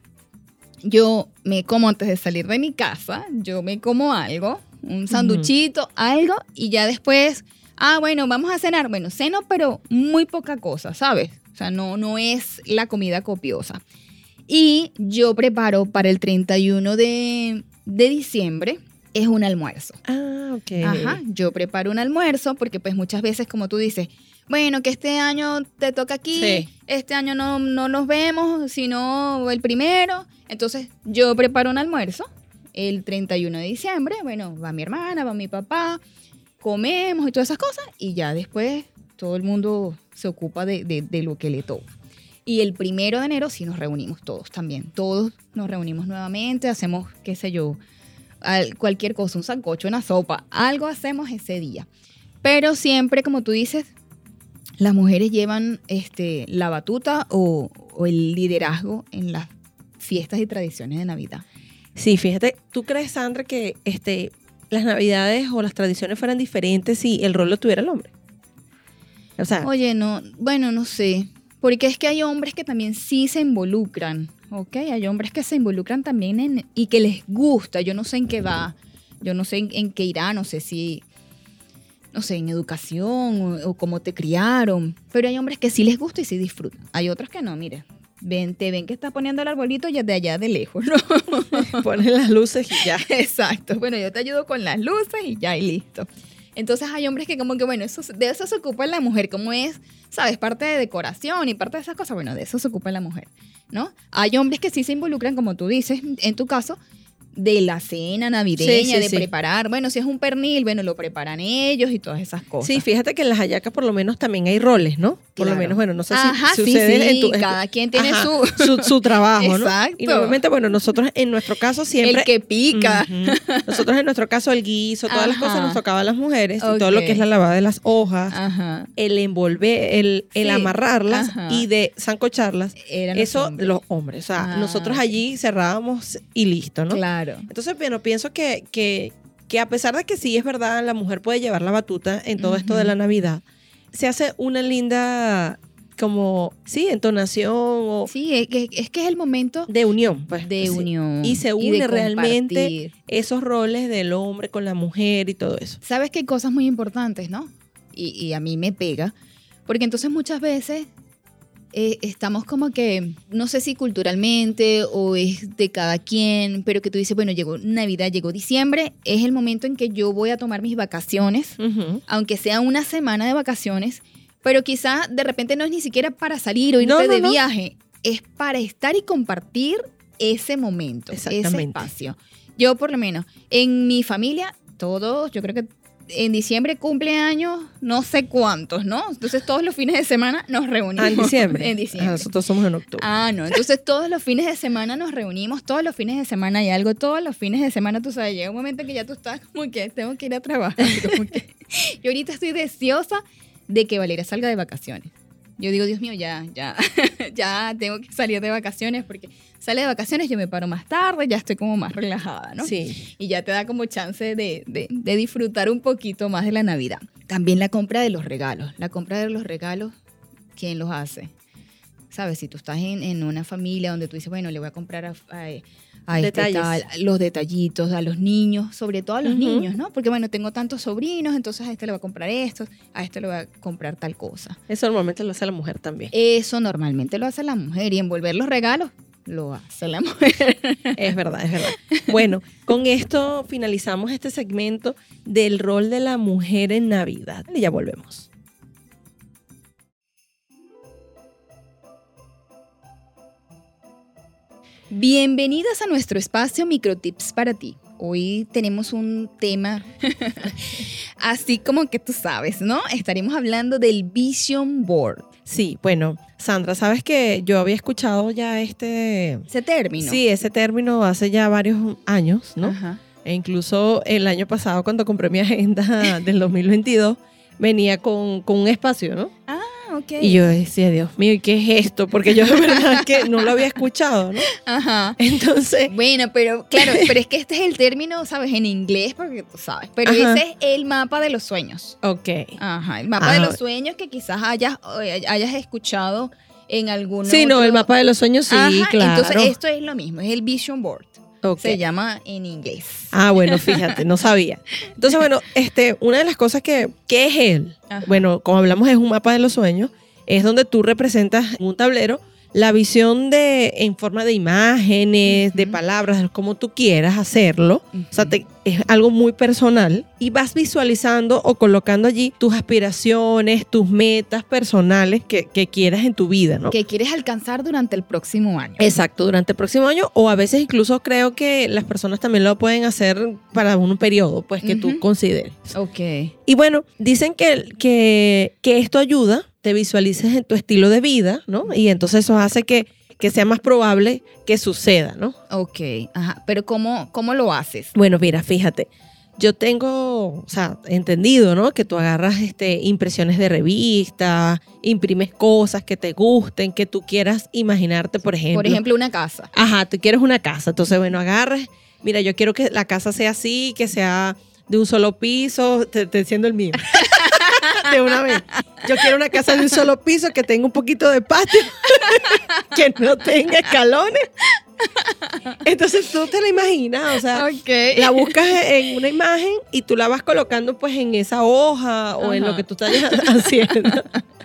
yo me como antes de salir de mi casa, yo me como algo, un sanduchito, algo, y ya después, ah, bueno, vamos a cenar. Bueno, ceno, pero muy poca cosa, ¿sabes? O sea, no, no es la comida copiosa. Y yo preparo para el 31 de, de diciembre, es un almuerzo. Ah, ok. Ajá, yo preparo un almuerzo porque pues muchas veces, como tú dices, bueno, que este año te toca aquí, Sí. este año no, no nos vemos, sino el primero. Entonces yo preparo un almuerzo el 31 de diciembre, bueno, va mi hermana, va mi papá, comemos y todas esas cosas y ya después todo el mundo se ocupa de, de- de lo que le toca. Y el primero de enero sí nos reunimos todos también, todos nos reunimos nuevamente, hacemos, qué sé yo, al- cualquier cosa, un sancocho, una sopa, algo hacemos ese día. Pero siempre, como tú dices, las mujeres llevan este, la batuta o, o el liderazgo en las fiestas y tradiciones de Navidad. Sí, fíjate, ¿tú crees, Sandra, que este, las navidades o las tradiciones fueran diferentes si el rol lo tuviera el hombre? O sea, Oye, no, bueno, no sé, porque es que hay hombres que también sí se involucran, ¿ok? Hay hombres que se involucran también en, y que les gusta, yo no sé en qué va, yo no sé en, qué irá, no sé si, no sé, en educación o, o cómo te criaron, pero hay hombres que sí les gusta y sí disfrutan. Hay otros que no, mire, ven, te ven que está poniendo el arbolito ya de allá de lejos, ¿no? ponen las luces y ya. Exacto. Bueno, yo te ayudo con las luces y ya, y listo. Entonces hay hombres que como que, bueno, eso, de eso se ocupa la mujer, como es, ¿sabes? Parte de decoración y parte de esas cosas, bueno, de eso se ocupa la mujer, ¿no? Hay hombres que sí se involucran, como tú dices, en tu caso, de la cena navideña, Sí, sí, de sí. preparar, bueno, si es un pernil, bueno, lo preparan ellos y todas esas cosas. Sí, fíjate que en las hallacas por lo menos también hay roles, ¿no? Por lo menos, bueno, no sé si Ajá, sucede en tu... en cada quien tiene Ajá, su- su... su trabajo, ¿no? Exacto. Y normalmente, bueno, nosotros en nuestro caso siempre... El que pica. Nosotros en nuestro caso el guiso, todas las cosas nos tocaba a las mujeres y todo lo que es la lavada de las hojas, el envolver, el, el amarrarlas y de. Eran los Eso hombres. los hombres. O sea, Ah, nosotros ok. allí cerrábamos y listo, ¿no? Claro. Entonces, bueno, pienso que, que, que a pesar de que sí es verdad, la mujer puede llevar la batuta en todo esto de la Navidad, se hace una linda, como, sí, entonación o Sí, es que es, que es el momento de unión, pues. de Sí. unión. Y se une realmente esos roles del hombre con la mujer y todo eso. Sabes que hay cosas muy importantes, ¿no? Y, y a mí me pega, porque entonces muchas veces eh, estamos como que, no sé si culturalmente o es de cada quien, pero que tú dices, bueno, llegó Navidad, llegó diciembre, es el momento en que yo voy a tomar mis vacaciones, aunque sea una semana de vacaciones, pero quizá de repente no es ni siquiera para salir o irte No, no, de no. viaje, es para estar y compartir ese momento, ese espacio. Yo por lo menos, en mi familia, todos, yo creo que en diciembre cumpleaños, no sé cuántos, ¿no? Entonces todos los fines de semana nos reunimos. Ah, en diciembre. en diciembre. Ah, Nosotros somos en octubre. Ah, no. Entonces todos los fines de semana nos reunimos, todos los fines de semana hay algo, todos los fines de semana, tú sabes, llega un momento que ya tú estás como que tengo que ir a trabajar. como que- yo ahorita estoy deseosa de que Valeria salga de vacaciones. Yo digo, Dios mío, ya, ya, ya tengo que salir de vacaciones porque sale de vacaciones, yo me paro más tarde, ya estoy como más relajada, ¿no? Sí. y ya te da como chance de, de- de disfrutar un poquito más de la Navidad. También la compra de los regalos. La compra de los regalos, ¿quién los hace? ¿Sabes? Si tú estás en, en una familia donde tú dices, bueno, le voy a comprar a, a- a este tal, los detallitos, a los niños, sobre todo a los Ujú. niños, ¿no? Porque bueno, tengo tantos sobrinos, entonces a este le voy a comprar esto, a este le voy a comprar tal cosa. Eso normalmente lo hace la mujer también. Eso normalmente lo hace la mujer y envolver los regalos lo hace la mujer. Es verdad, es verdad. Bueno, con esto finalizamos este segmento del rol de la mujer en Navidad. Y ya volvemos. Bienvenidas a nuestro espacio Microtips para ti. Hoy tenemos un tema así como que tú sabes, ¿no? Estaremos hablando del Vision Board. Sí, bueno, Sandra, sabes que yo había escuchado ya este... Ese término. Sí, ese término hace ya varios años, ¿no? Ajá. E incluso el año pasado, cuando compré mi agenda del 2022, venía con, con un espacio, ¿no? Ah, Y yo decía, Dios mío, ¿y qué es esto? Porque yo de verdad que no lo había escuchado, ¿no? Ajá. Entonces, Bueno, pero claro, pero es que este es el término, ¿sabes? En inglés, porque tú sabes. Pero Ajá. ese es el mapa de los sueños. ok. Ajá, el mapa Ah. de los sueños que quizás hayas, eh, hayas escuchado en algún Sí, no, el mapa de los sueños, sí, Ajá, claro. Entonces, esto es lo mismo, es el Vision Board. Se llama en inglés. Ah, bueno, fíjate, no sabía. Entonces, bueno, este, una de las cosas que, ¿qué es él? Ajá. Bueno, como hablamos, es un mapa de los sueños, es donde tú representas en un tablero la visión de, en forma de imágenes, de palabras, de cómo tú quieras hacerlo. O sea, te- es algo muy personal y vas visualizando o colocando allí tus aspiraciones, tus metas personales que, que quieras en tu vida, ¿no? que quieres alcanzar durante el próximo año. Exacto, durante el próximo año o a veces incluso creo que las personas también lo pueden hacer para un periodo, pues que tú consideres. Ok. Y bueno, dicen que, que, que esto ayuda, te visualices en tu estilo de vida, ¿no? Y entonces eso hace que, que sea más probable que suceda, ¿no? Ok, ajá. Pero ¿cómo, cómo lo haces? Bueno, mira, fíjate. Yo tengo, o sea, entendido, ¿no? Que tú agarras este, impresiones de revista, imprimes cosas que te gusten, que tú quieras imaginarte, por ejemplo. Por ejemplo, una casa. Ajá, tú quieres una casa. Entonces, bueno, agarres. Mira, yo quiero que la casa sea así, que sea de un solo piso. Te, te enciendo el mío. de una vez. Yo quiero una casa de un solo piso que tenga un poquito de patio, que no tenga escalones. Entonces tú te la imaginas, o sea, la buscas en una imagen y tú la vas colocando pues en esa hoja o en lo que tú estás haciendo.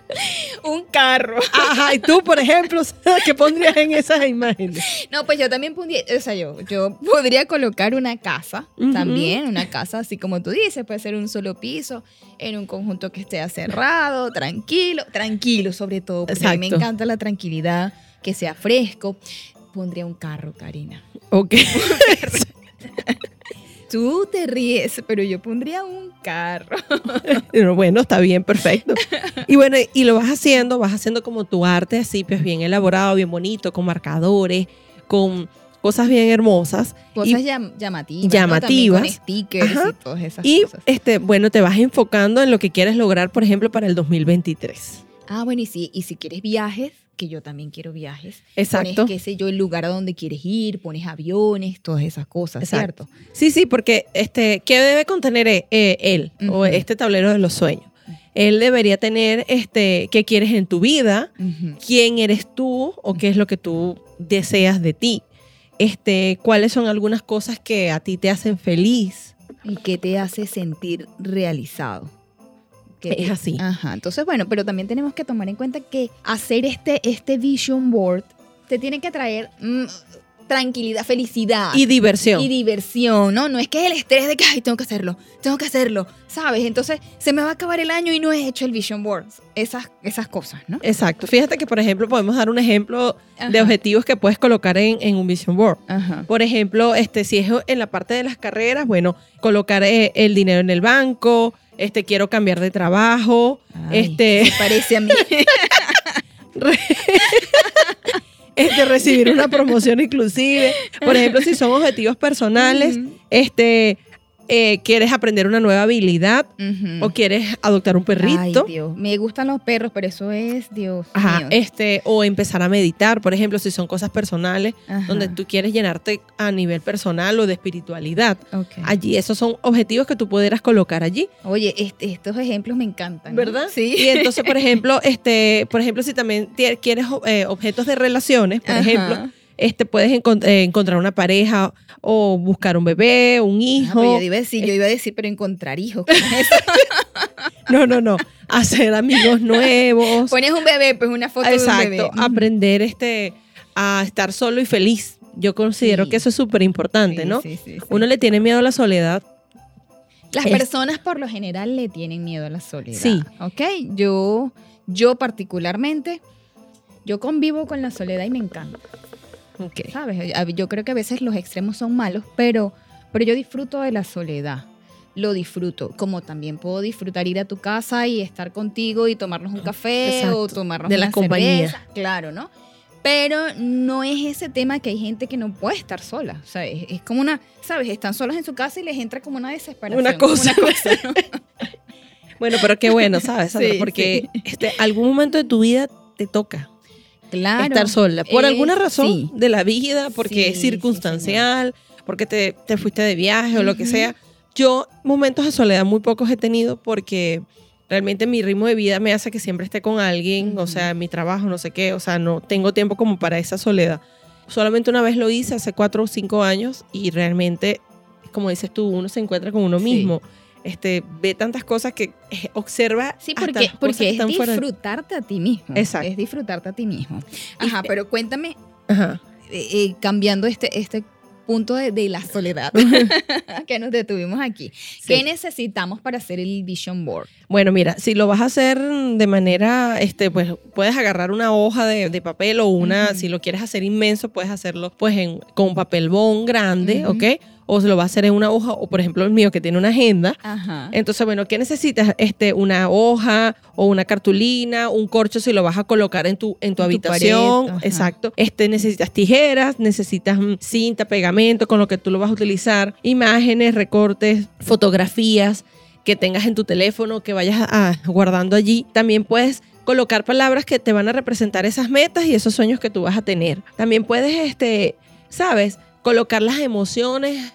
un carro. Ajá, y tú, por ejemplo, ¿qué pondrías en esas imágenes? No, pues yo también podría, o sea, yo, yo podría colocar una casa también, una casa así como tú dices, puede ser un solo piso, en un conjunto que esté cerrado, tranquilo, tranquilo sobre todo, porque a mí me encanta la tranquilidad, que sea fresco. Pondría un carro, Karina. Ok. Tú te ríes, pero yo pondría un carro. Pero bueno, está bien, perfecto. Y bueno, y lo vas haciendo, vas haciendo como tu arte así, pues bien elaborado, bien bonito, con marcadores, con cosas bien hermosas. Cosas Y- llam- llamativas. Llamativas. Con stickers Ajá. y todas esas Y cosas. este, bueno, te vas enfocando en lo que quieres lograr, por ejemplo, para el 2023. Ah, bueno, y si, y si quieres viajes, que yo también quiero viajes. Exacto. Pones, qué sé yo, el lugar a donde quieres ir, pones aviones, todas esas cosas, Exacto. ¿cierto? Sí, sí, porque este, ¿qué debe contener eh, él o este tablero de los sueños? Él debería tener este, qué quieres en tu vida, quién eres tú o qué es lo que tú deseas de ti. Este, cuáles son algunas cosas que a ti te hacen feliz. ¿Y qué te hace sentir realizado? ¿Qué Es te- así. Ajá, entonces bueno, pero también tenemos que tomar en cuenta que hacer este, este vision board te tiene que traer mm, tranquilidad, felicidad. Y diversión. y diversión, ¿no? No es que es el estrés de que, ay, tengo que hacerlo, tengo que hacerlo, ¿sabes? Entonces, se me va a acabar el año y no he hecho el Vision Board. Esas, esas cosas, ¿no? Exacto. Fíjate que, por ejemplo, podemos dar un ejemplo de objetivos que puedes colocar en, en un Vision Board. Ajá. Por ejemplo, este, si es en la parte de las carreras, bueno, colocar eh, el dinero en el banco, este, quiero cambiar de trabajo, Ay, este, se parece a mí. este, recibir una promoción inclusive. Por ejemplo, si son objetivos personales, este, eh, quieres aprender una nueva habilidad o quieres adoptar un perrito. Ay, Dios. Me gustan los perros, pero eso es, Dios Ajá, mío. este, o empezar a meditar, por ejemplo, si son cosas personales, Ajá. donde tú quieres llenarte a nivel personal o de espiritualidad. Allí, esos son objetivos que tú pudieras colocar allí. Oye, este- estos ejemplos me encantan. ¿verdad? Sí. Y entonces, por ejemplo, este, por ejemplo, si también quieres eh, objetos de relaciones, por Ajá. ejemplo, este, puedes encont- eh, encontrar una pareja o buscar un bebé, un Ah, hijo. pero yo iba a decir, yo iba a decir, pero encontrar hijos. ¿cómo es eso? No, no, no. Hacer amigos nuevos. Pones un bebé, pues una foto de un bebé. Aprender este, a estar solo y feliz. Yo considero Sí. que eso es súper importante, Sí, ¿no? sí. Uno le tiene miedo a la soledad. Las Es- personas por lo general le tienen miedo a la soledad. Sí. ¿Ok? Yo, yo particularmente, yo convivo con la soledad y me encanta. Ok. ¿Sabes? Yo creo que a veces los extremos son malos, pero, pero yo disfruto de la soledad. Lo disfruto. Como también puedo disfrutar ir a tu casa y estar contigo y tomarnos un café Exacto. o tomarnos De la una compañía. cerveza. Claro, ¿no? Pero no es ese tema que hay gente que no puede estar sola. O sea, es, como una, ¿sabes? Están solos en su casa y les entra como una desesperación. Una cosa. bueno, pero qué bueno, ¿sabes? Porque Este, algún momento de tu vida te toca. Claro. Estar sola. Por alguna razón de la vida, porque es circunstancial, porque te, fuiste de viaje o lo que sea. Yo momentos de soledad muy pocos he tenido porque realmente mi ritmo de vida me hace que siempre esté con alguien, o sea, mi trabajo, no sé qué, o sea, no tengo tiempo como para esa soledad. Solamente una vez lo hice hace cuatro o cinco años y realmente, como dices tú, uno se encuentra con uno mismo. Este, ve tantas cosas que eh, observa. Sí, porque, porque es disfrutarte a ti mismo. Exacto. Es disfrutarte a ti mismo. Ajá, pero cuéntame, Ajá. Eh, eh, cambiando este, este punto de, la soledad que nos detuvimos aquí. ¿Qué necesitamos para hacer el vision board? Bueno, mira, si lo vas a hacer de manera, este, pues puedes agarrar una hoja de, papel o una, si lo quieres hacer inmenso, puedes hacerlo pues en, con papel bond grande, ¿ok? O se lo va a hacer en una hoja, o por ejemplo el mío que tiene una agenda. Entonces, bueno, ¿qué necesitas? Este, una hoja o una cartulina, un corcho si lo vas a colocar en tu, en tu habitación. Exacto. Este, necesitas tijeras, necesitas mm, cinta, pegamento con lo que tú lo vas a utilizar, imágenes, recortes, fotografías que tengas en tu teléfono, que vayas guardando allí. También puedes colocar palabras que te van a representar esas metas y esos sueños que tú vas a tener. También puedes, este, ¿sabes? Colocar las emociones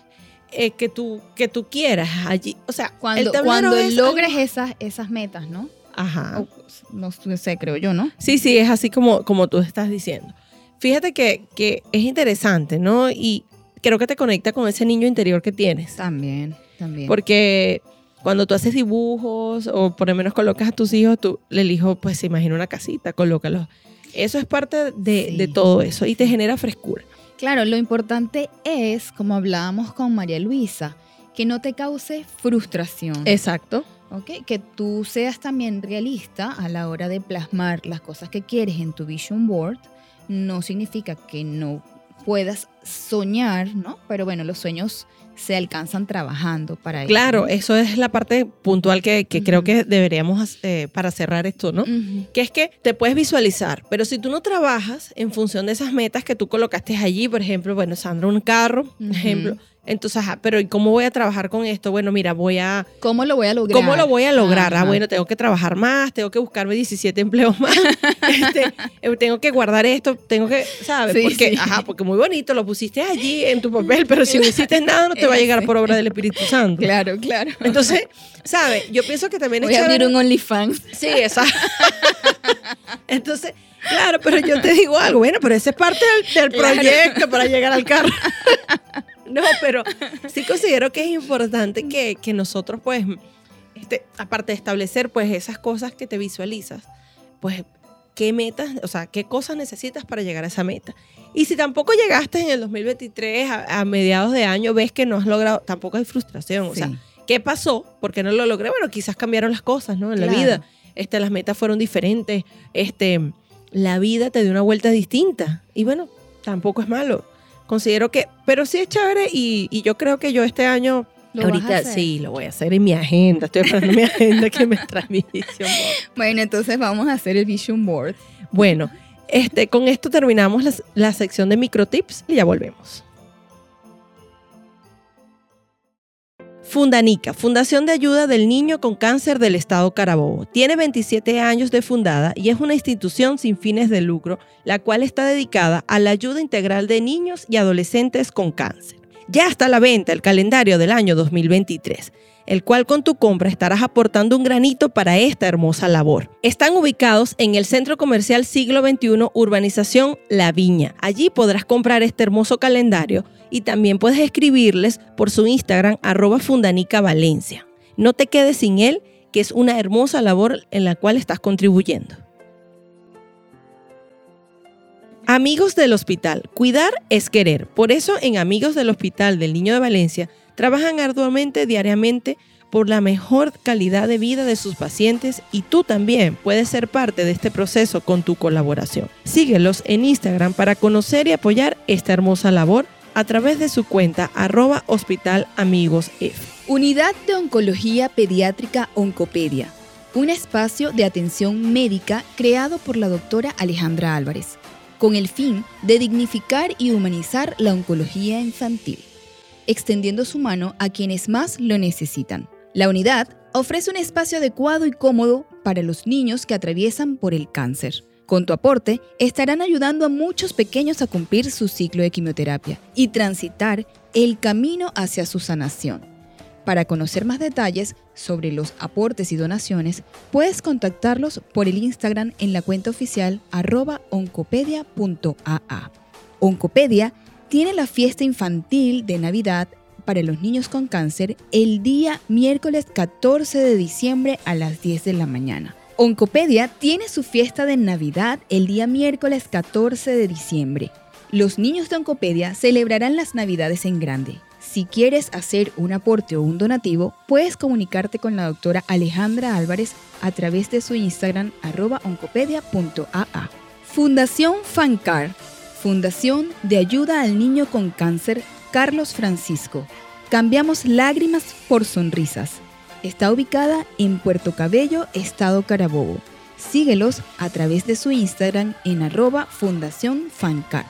eh, que, tú, que tú quieras allí. O sea, cuando, cuando logres esas, esas metas, ¿no? Ajá. no sé, creo yo, ¿no? Sí, sí, es así como, como tú estás diciendo. Fíjate que, que es interesante, ¿no? Y creo que te conecta con ese niño interior que tienes. También, también. Porque cuando tú haces dibujos o por lo menos colocas a tus hijos, tú, el hijo pues se imagina una casita, colócalo. Eso es parte de, de todo eso y te genera frescura. Claro, lo importante es, como hablábamos con María Luisa, que no te cause frustración. Exacto. ¿ok? Que tú seas también realista a la hora de plasmar las cosas que quieres en tu vision board. No significa que no puedas soñar, ¿no? Pero bueno, los sueños se alcanzan trabajando para ello. Claro, eso es la parte puntual que, creo que deberíamos, eh, para cerrar esto, ¿no? Que es que te puedes visualizar, pero si tú no trabajas en función de esas metas que tú colocaste allí, por ejemplo, bueno, Sandra, un carro, por ejemplo, entonces, ajá, pero ¿y cómo voy a trabajar con esto? Bueno, mira, voy a... ¿Cómo lo voy a lograr? ¿Cómo lo voy a lograr? Ah, bueno, tengo que trabajar más, tengo que buscarme 17 empleos más, este, eh, tengo que guardar esto, tengo que, ¿sabes? porque, ajá, porque muy bonito, lo pusiste allí en tu papel, pero si no hiciste nada, no te va a llegar por obra del Espíritu Santo. Claro, claro. Entonces, ¿sabes? Yo pienso que también es Voy a abrir un OnlyFans. Sí, exacto. Entonces, claro, pero yo te digo algo, bueno, pero esa es parte del, proyecto para llegar al carro. No, pero sí considero que es importante que, nosotros, pues, este, aparte de establecer, pues, esas cosas que te visualizas, pues, qué metas, o sea, qué cosas necesitas para llegar a esa meta. Y si tampoco llegaste en el 2023, a, mediados de año, ves que no has logrado, tampoco hay frustración. O sea, ¿qué pasó? ¿Por qué no lo logré? Bueno, quizás cambiaron las cosas, ¿no? En la vida. Este, las metas fueron diferentes. Este, la vida te dio una vuelta distinta. Y bueno, tampoco es malo considero que, pero sí es chévere y, yo creo que yo este año Ahorita sí, lo voy a hacer en mi agenda. Estoy esperando mi agenda que me trae mi vision board. Bueno, entonces vamos a hacer el vision board. Bueno, este, con esto terminamos la, la sección de microtips y ya volvemos. Fundanica, Fundación de Ayuda del Niño con Cáncer del Estado Carabobo. Tiene 27 años de fundada y es una institución sin fines de lucro, la cual está dedicada a la ayuda integral de niños y adolescentes con cáncer. Ya está a la venta el calendario del año 2023 el cual con tu compra estarás aportando un granito para esta hermosa labor. Están ubicados en el Centro Comercial Siglo XXI Urbanización La Viña. Allí podrás comprar este hermoso calendario y también puedes escribirles por su Instagram arroba Fundanica Valencia. No te quedes sin él, que es una hermosa labor en la cual estás contribuyendo. Amigos del Hospital. Cuidar es querer. Por eso en Amigos del Hospital del Niño de Valencia trabajan arduamente diariamente por la mejor calidad de vida de sus pacientes y tú también puedes ser parte de este proceso con tu colaboración. Síguelos en Instagram para conocer y apoyar esta hermosa labor a través de su cuenta arroba Unidad de Oncología Pediátrica Oncopedia, un espacio de atención médica creado por la doctora Alejandra Álvarez con el fin de dignificar y humanizar la oncología infantil, extendiendo su mano a quienes más lo necesitan. La unidad ofrece un espacio adecuado y cómodo para los niños que atraviesan por el cáncer. Con tu aporte, estarán ayudando a muchos pequeños a cumplir su ciclo de quimioterapia y transitar el camino hacia su sanación. Para conocer más detalles sobre los aportes y donaciones, puedes contactarlos por el Instagram en la cuenta oficial arroba oncopedia.aa. Oncopedia tiene la fiesta infantil de Navidad para los niños con cáncer el día miércoles 14 de diciembre a las 10 de la mañana. Oncopedia tiene su fiesta de Navidad el día miércoles 14 de diciembre. Los niños de Oncopedia celebrarán las Navidades en grande. Si quieres hacer un aporte o un donativo, puedes comunicarte con la doctora Alejandra Álvarez a través de su Instagram oncopedia.aa. Fundación FANCAR, Fundación de Ayuda al Niño con Cáncer Carlos Francisco. Cambiamos lágrimas por sonrisas. Está ubicada en Puerto Cabello, Estado Carabobo. Síguelos a través de su Instagram en arroba Fundación FANCAR.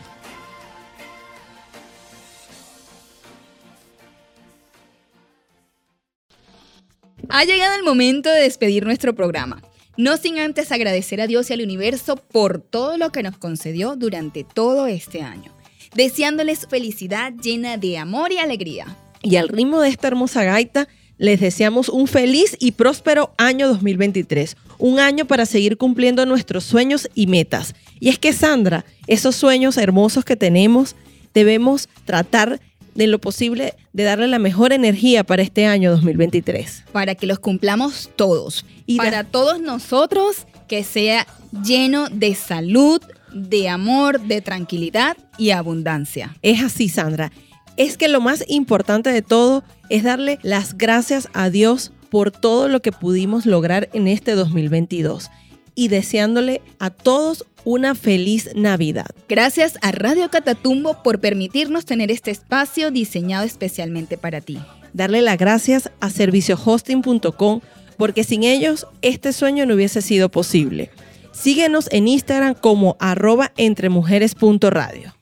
Ha llegado el momento de despedir nuestro programa. No sin antes agradecer a Dios y al universo por todo lo que nos concedió durante todo este año, deseándoles felicidad llena de amor y alegría. Y al ritmo de esta hermosa gaita, les deseamos un feliz y próspero año 2023, un año para seguir cumpliendo nuestros sueños y metas. Y es que Sandra, esos sueños hermosos que tenemos, debemos tratar de lo posible de darle la mejor energía para este año 2023. Para que los cumplamos todos. Y para todos nosotros, que sea lleno de salud, de amor, de tranquilidad y abundancia. Es así, Sandra. Es que lo más importante de todo es darle las gracias a Dios por todo lo que pudimos lograr en este 2022 y deseándole a todos una feliz Navidad. Gracias a Radio Catatumbo por permitirnos tener este espacio diseñado especialmente para ti. Darle las gracias a serviciohosting.com porque sin ellos este sueño no hubiese sido posible. Síguenos en Instagram como arroba entremujeres.radio.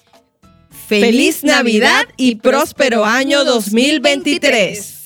Feliz Navidad y próspero año 2023.